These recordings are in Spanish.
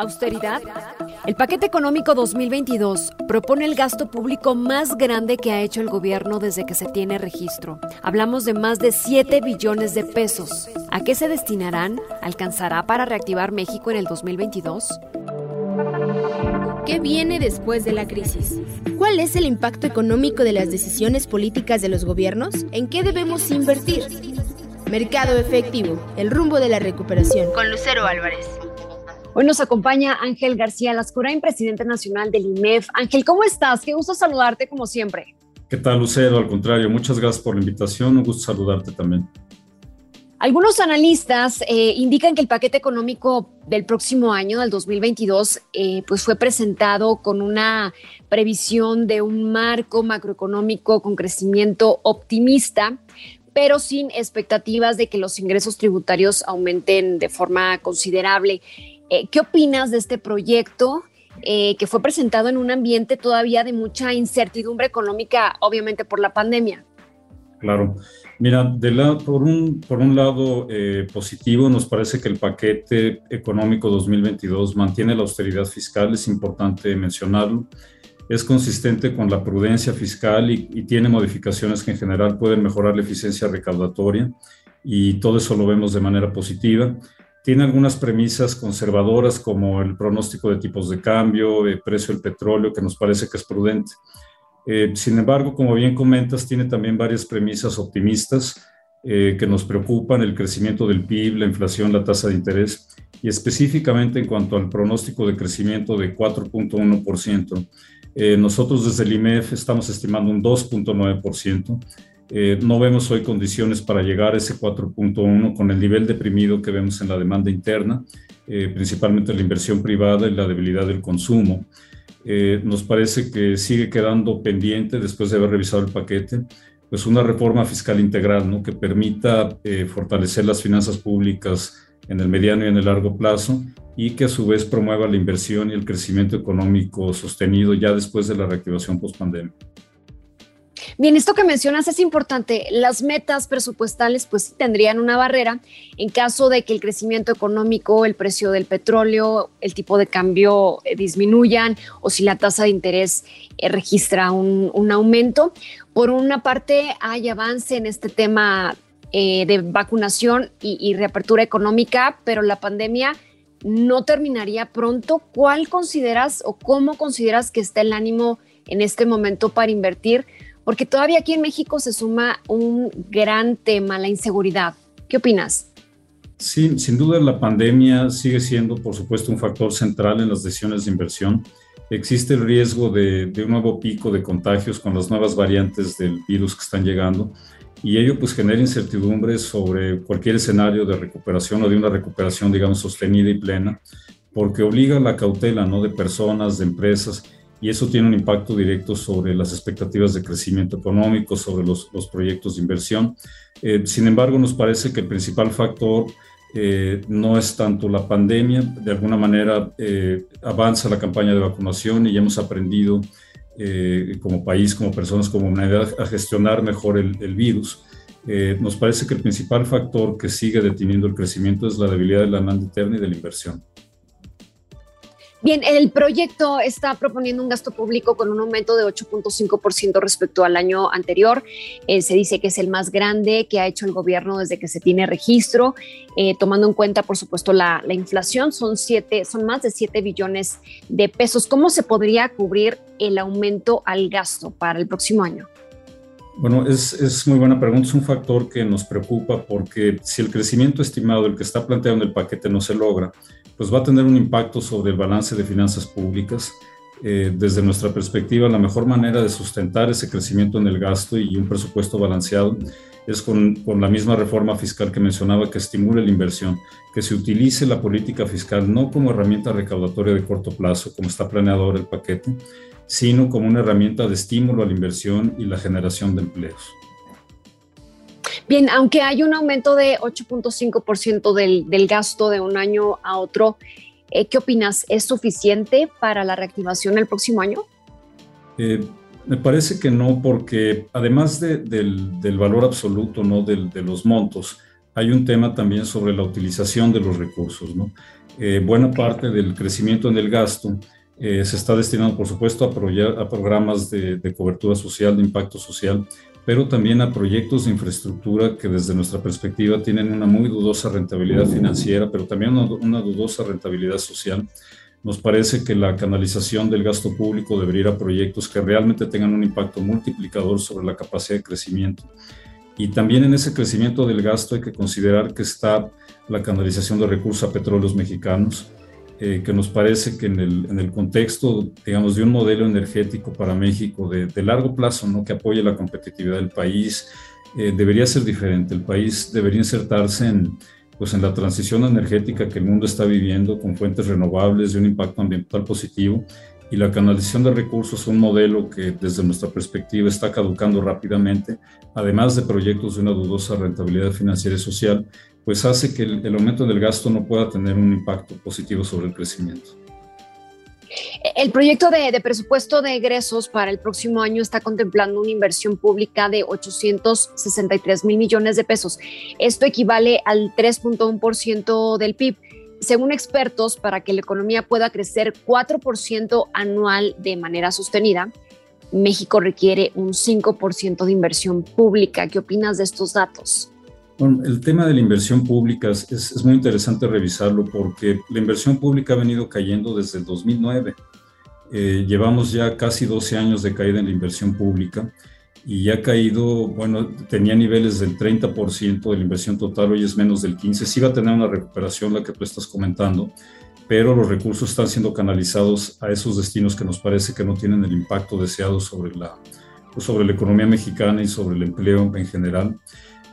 ¿Austeridad? El paquete económico 2022 propone el gasto público más grande que ha hecho el gobierno desde que se tiene registro. Hablamos de más de 7 billones de pesos. ¿A qué se destinarán? ¿Alcanzará para reactivar México en el 2022? ¿Qué viene después de la crisis? ¿Cuál es el impacto económico de las decisiones políticas de los gobiernos? ¿En qué debemos invertir? Mercado efectivo, el rumbo de la recuperación. Con Lucero Álvarez. Hoy nos acompaña Ángel García Lascurain, presidente nacional del IMEF. Ángel, ¿cómo estás? Qué gusto saludarte como siempre. ¿Qué tal, Lucero? Al contrario, muchas gracias por la invitación. Un gusto saludarte también. Algunos analistas eh, indican que el paquete económico del próximo año, del 2022, eh, pues fue presentado con una previsión de un marco macroeconómico con crecimiento optimista, pero sin expectativas de que los ingresos tributarios aumenten de forma considerable. Eh, ¿Qué opinas de este proyecto eh, que fue presentado en un ambiente todavía de mucha incertidumbre económica, obviamente por la pandemia? Claro. Mira, de la, por, un, por un lado eh, positivo, nos parece que el paquete económico 2022 mantiene la austeridad fiscal, es importante mencionarlo. Es consistente con la prudencia fiscal y, y tiene modificaciones que en general pueden mejorar la eficiencia recaudatoria y todo eso lo vemos de manera positiva. Tiene algunas premisas conservadoras como el pronóstico de tipos de cambio, el precio del petróleo, que nos parece que es prudente. Eh, sin embargo, como bien comentas, tiene también varias premisas optimistas eh, que nos preocupan, el crecimiento del PIB, la inflación, la tasa de interés, y específicamente en cuanto al pronóstico de crecimiento de 4.1%. Eh, nosotros desde el IMEF estamos estimando un 2.9%. Eh, no vemos hoy condiciones para llegar a ese 4.1 con el nivel deprimido que vemos en la demanda interna, eh, principalmente la inversión privada y la debilidad del consumo. Eh, nos parece que sigue quedando pendiente, después de haber revisado el paquete, pues una reforma fiscal integral ¿no? que permita fortalecer las finanzas públicas en el mediano y en el largo plazo y que a su vez promueva la inversión y el crecimiento económico sostenido ya después de la reactivación post-pandemia. Bien, esto que mencionas es importante. Las metas presupuestales pues tendrían una barrera en caso de que el crecimiento económico, el precio del petróleo, el tipo de cambio eh, disminuyan o si la tasa de interés eh, registra un, aumento. Por una parte, hay avance en este tema eh, de vacunación y, y reapertura económica, pero la pandemia no terminaría pronto. ¿Cuál consideras o cómo consideras que está el ánimo en este momento para invertir? Porque todavía aquí en México se suma un gran tema, la inseguridad. ¿Qué opinas? Sí, sin duda la pandemia sigue siendo, por supuesto, un factor central en las decisiones de inversión. Existe el riesgo de, un nuevo pico de contagios con las nuevas variantes del virus que están llegando y ello pues genera incertidumbre sobre cualquier escenario de recuperación o de una recuperación, digamos, sostenida y plena, porque obliga a la cautela, ¿no?, de personas, de empresas y eso tiene un impacto directo sobre las expectativas de crecimiento económico, sobre los, los proyectos de inversión. Eh, sin embargo, nos parece que el principal factor eh, no es tanto la pandemia, de alguna manera eh, avanza la campaña de vacunación y hemos aprendido como país, como personas, como humanidad a gestionar mejor el, el virus. nos parece que el principal factor que sigue deteniendo el crecimiento es la debilidad de la demanda interna y de la inversión. Bien, el proyecto está proponiendo un gasto público con un aumento de 8.5% respecto al año anterior. Eh, se dice que es el más grande que ha hecho el gobierno desde que se tiene registro, eh, tomando en cuenta, por supuesto, la, inflación. Son, siete, son más de 7 billones de pesos. ¿Cómo se podría cubrir el aumento al gasto para el próximo año? Bueno, es, es, muy buena pregunta. Es un factor que nos preocupa porque si el crecimiento estimado, el que está planteado en el paquete, no se logra, pues va a tener un impacto sobre el balance de finanzas públicas. Eh, desde nuestra perspectiva, la mejor manera de sustentar ese crecimiento en el gasto y un presupuesto balanceado es con, con, la misma reforma fiscal que mencionaba, que estimule la inversión, que se utilice la política fiscal no como herramienta recaudatoria de corto plazo, como está planeado ahora el paquete, sino como una herramienta de estímulo a la inversión y la generación de empleos. Bien, aunque hay un aumento de 8.5% del, del gasto de un año a otro, eh, ¿qué opinas? ¿Es suficiente para la reactivación el próximo año? Eh, me parece que no, porque además del, del, valor absoluto ¿no? de los montos, hay un tema también sobre la utilización de los recursos. ¿no? Eh, buena parte del crecimiento en el gasto eh, se está destinando, por supuesto, a, a programas de, de, cobertura social, de impacto social, pero también a proyectos de infraestructura que desde nuestra perspectiva tienen una muy dudosa rentabilidad financiera, pero también una, dudosa rentabilidad social. Nos parece que la canalización del gasto público debería ir a proyectos que realmente tengan un impacto multiplicador sobre la capacidad de crecimiento. Y también en ese crecimiento del gasto hay que considerar que está la canalización de recursos a petróleos mexicanos, eh, que nos parece que en el, en el, contexto, digamos, de un modelo energético para México de, largo plazo, ¿no? que apoye la competitividad del país, eh, debería ser diferente. El país debería insertarse en, pues, en la transición energética que el mundo está viviendo con fuentes renovables de un impacto ambiental positivo y la canalización de recursos, un modelo que desde nuestra perspectiva está caducando rápidamente, además de proyectos de una dudosa rentabilidad financiera y social, pues hace que el, aumento del gasto no pueda tener un impacto positivo sobre el crecimiento. El proyecto de, de, presupuesto de egresos para el próximo año está contemplando una inversión pública de 863 mil millones de pesos. Esto equivale al 3.1% del PIB. Según expertos, para que la economía pueda crecer 4% anual de manera sostenida, México requiere un 5% de inversión pública. ¿Qué opinas de estos datos? El tema de la inversión pública es, es, muy interesante revisarlo porque la inversión pública ha venido cayendo desde el 2009. Eh, llevamos ya casi 12 años de caída en la inversión pública y ha caído, bueno, tenía niveles del 30% de la inversión total, hoy es menos del 15%. Sí va a tener una recuperación, la que tú estás comentando, pero los recursos están siendo canalizados a esos destinos que nos parece que no tienen el impacto deseado sobre la, sobre la economía mexicana y sobre el empleo en general.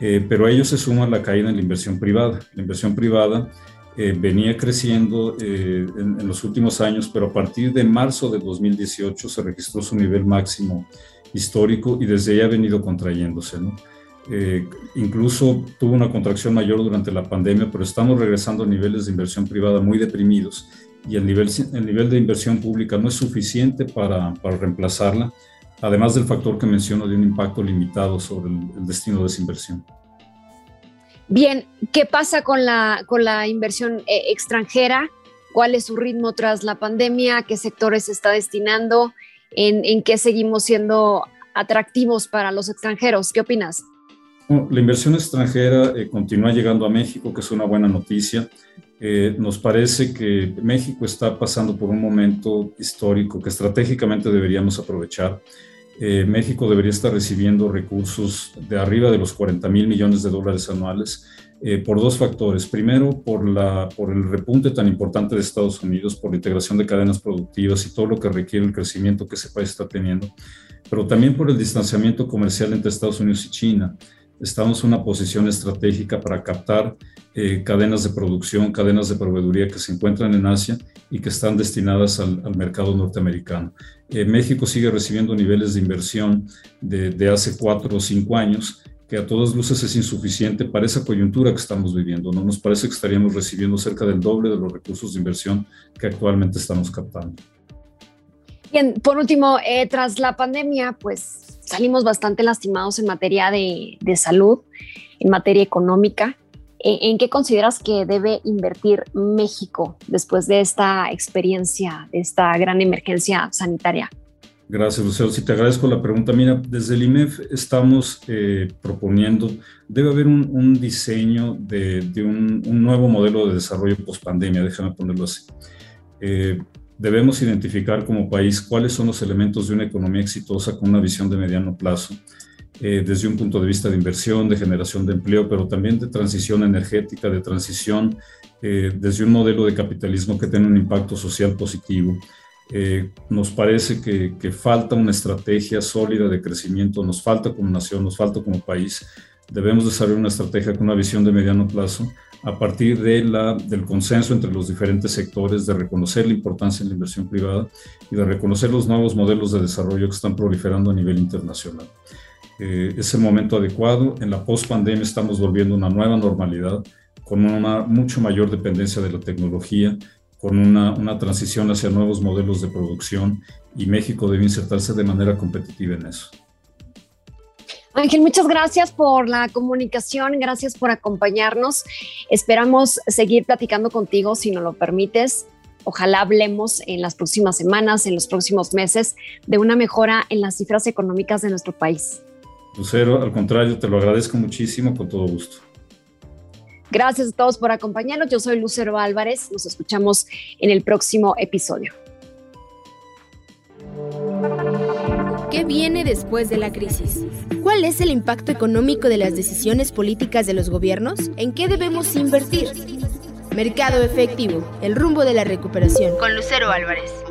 Eh, pero a ello se suma la caída en la inversión privada. La inversión privada eh, venía creciendo eh, en, los últimos años, pero a partir de marzo de 2018 se registró su nivel máximo histórico y desde ahí ha venido contrayéndose. ¿no? incluso tuvo una contracción mayor durante la pandemia, pero estamos regresando a niveles de inversión privada muy deprimidos y el nivel, el nivel de inversión pública no es suficiente para, para reemplazarla además del factor que menciono de un impacto limitado sobre el, el destino de esa inversión. Bien, ¿qué pasa con la, con la inversión eh, extranjera? ¿Cuál es su ritmo tras la pandemia? ¿Qué sectores se está destinando? ¿En, en qué seguimos siendo atractivos para los extranjeros? ¿Qué opinas? Bueno, la inversión extranjera eh, continúa llegando a México, que es una buena noticia. Eh, nos parece que México está pasando por un momento histórico que estratégicamente deberíamos aprovechar. Eh, México debería estar recibiendo recursos de arriba de los 40 mil millones de dólares anuales eh, por dos factores. Primero, por, la, por el repunte tan importante de Estados Unidos, por la integración de cadenas productivas y todo lo que requiere el crecimiento que ese país está teniendo, pero también por el distanciamiento comercial entre Estados Unidos y China estamos en una posición estratégica para captar eh, cadenas de producción, cadenas de proveeduría que se encuentran en Asia y que están destinadas al, al mercado norteamericano. Eh, México sigue recibiendo niveles de inversión de, de, hace cuatro o cinco años que a todas luces es insuficiente para esa coyuntura que estamos viviendo. No nos parece que estaríamos recibiendo cerca del doble de los recursos de inversión que actualmente estamos captando. Bien, por último, eh, tras la pandemia, pues salimos bastante lastimados en materia de, salud, en materia económica. ¿En, ¿En, qué consideras que debe invertir México después de esta experiencia, de esta gran emergencia sanitaria? Gracias, Lucero. Si te agradezco la pregunta, mira, desde el IMEF estamos eh, proponiendo, debe haber un, un diseño de, de un, un, nuevo modelo de desarrollo post pandemia, déjame ponerlo así. Eh, Debemos identificar como país cuáles son los elementos de una economía exitosa con una visión de mediano plazo, eh, desde un punto de vista de inversión, de generación de empleo, pero también de transición energética, de transición eh, desde un modelo de capitalismo que tenga un impacto social positivo. Eh, nos parece que, que falta una estrategia sólida de crecimiento, nos falta como nación, nos falta como país. Debemos desarrollar una estrategia con una visión de mediano plazo a partir de la, del consenso entre los diferentes sectores, de reconocer la importancia de la inversión privada y de reconocer los nuevos modelos de desarrollo que están proliferando a nivel internacional. Eh, es el momento adecuado. En la post-pandemia estamos volviendo a una nueva normalidad con una mucho mayor dependencia de la tecnología, con una, una transición hacia nuevos modelos de producción y México debe insertarse de manera competitiva en eso. Ángel, muchas gracias por la comunicación, gracias por acompañarnos. Esperamos seguir platicando contigo si nos lo permites. Ojalá hablemos en las próximas semanas, en los próximos meses, de una mejora en las cifras económicas de nuestro país. Lucero, al contrario, te lo agradezco muchísimo, con todo gusto. Gracias a todos por acompañarnos. Yo soy Lucero Álvarez. Nos escuchamos en el próximo episodio. ¿Qué viene después de la crisis? ¿Cuál es el impacto económico de las decisiones políticas de los gobiernos? ¿En qué debemos invertir? Mercado efectivo, el rumbo de la recuperación. Con Lucero Álvarez.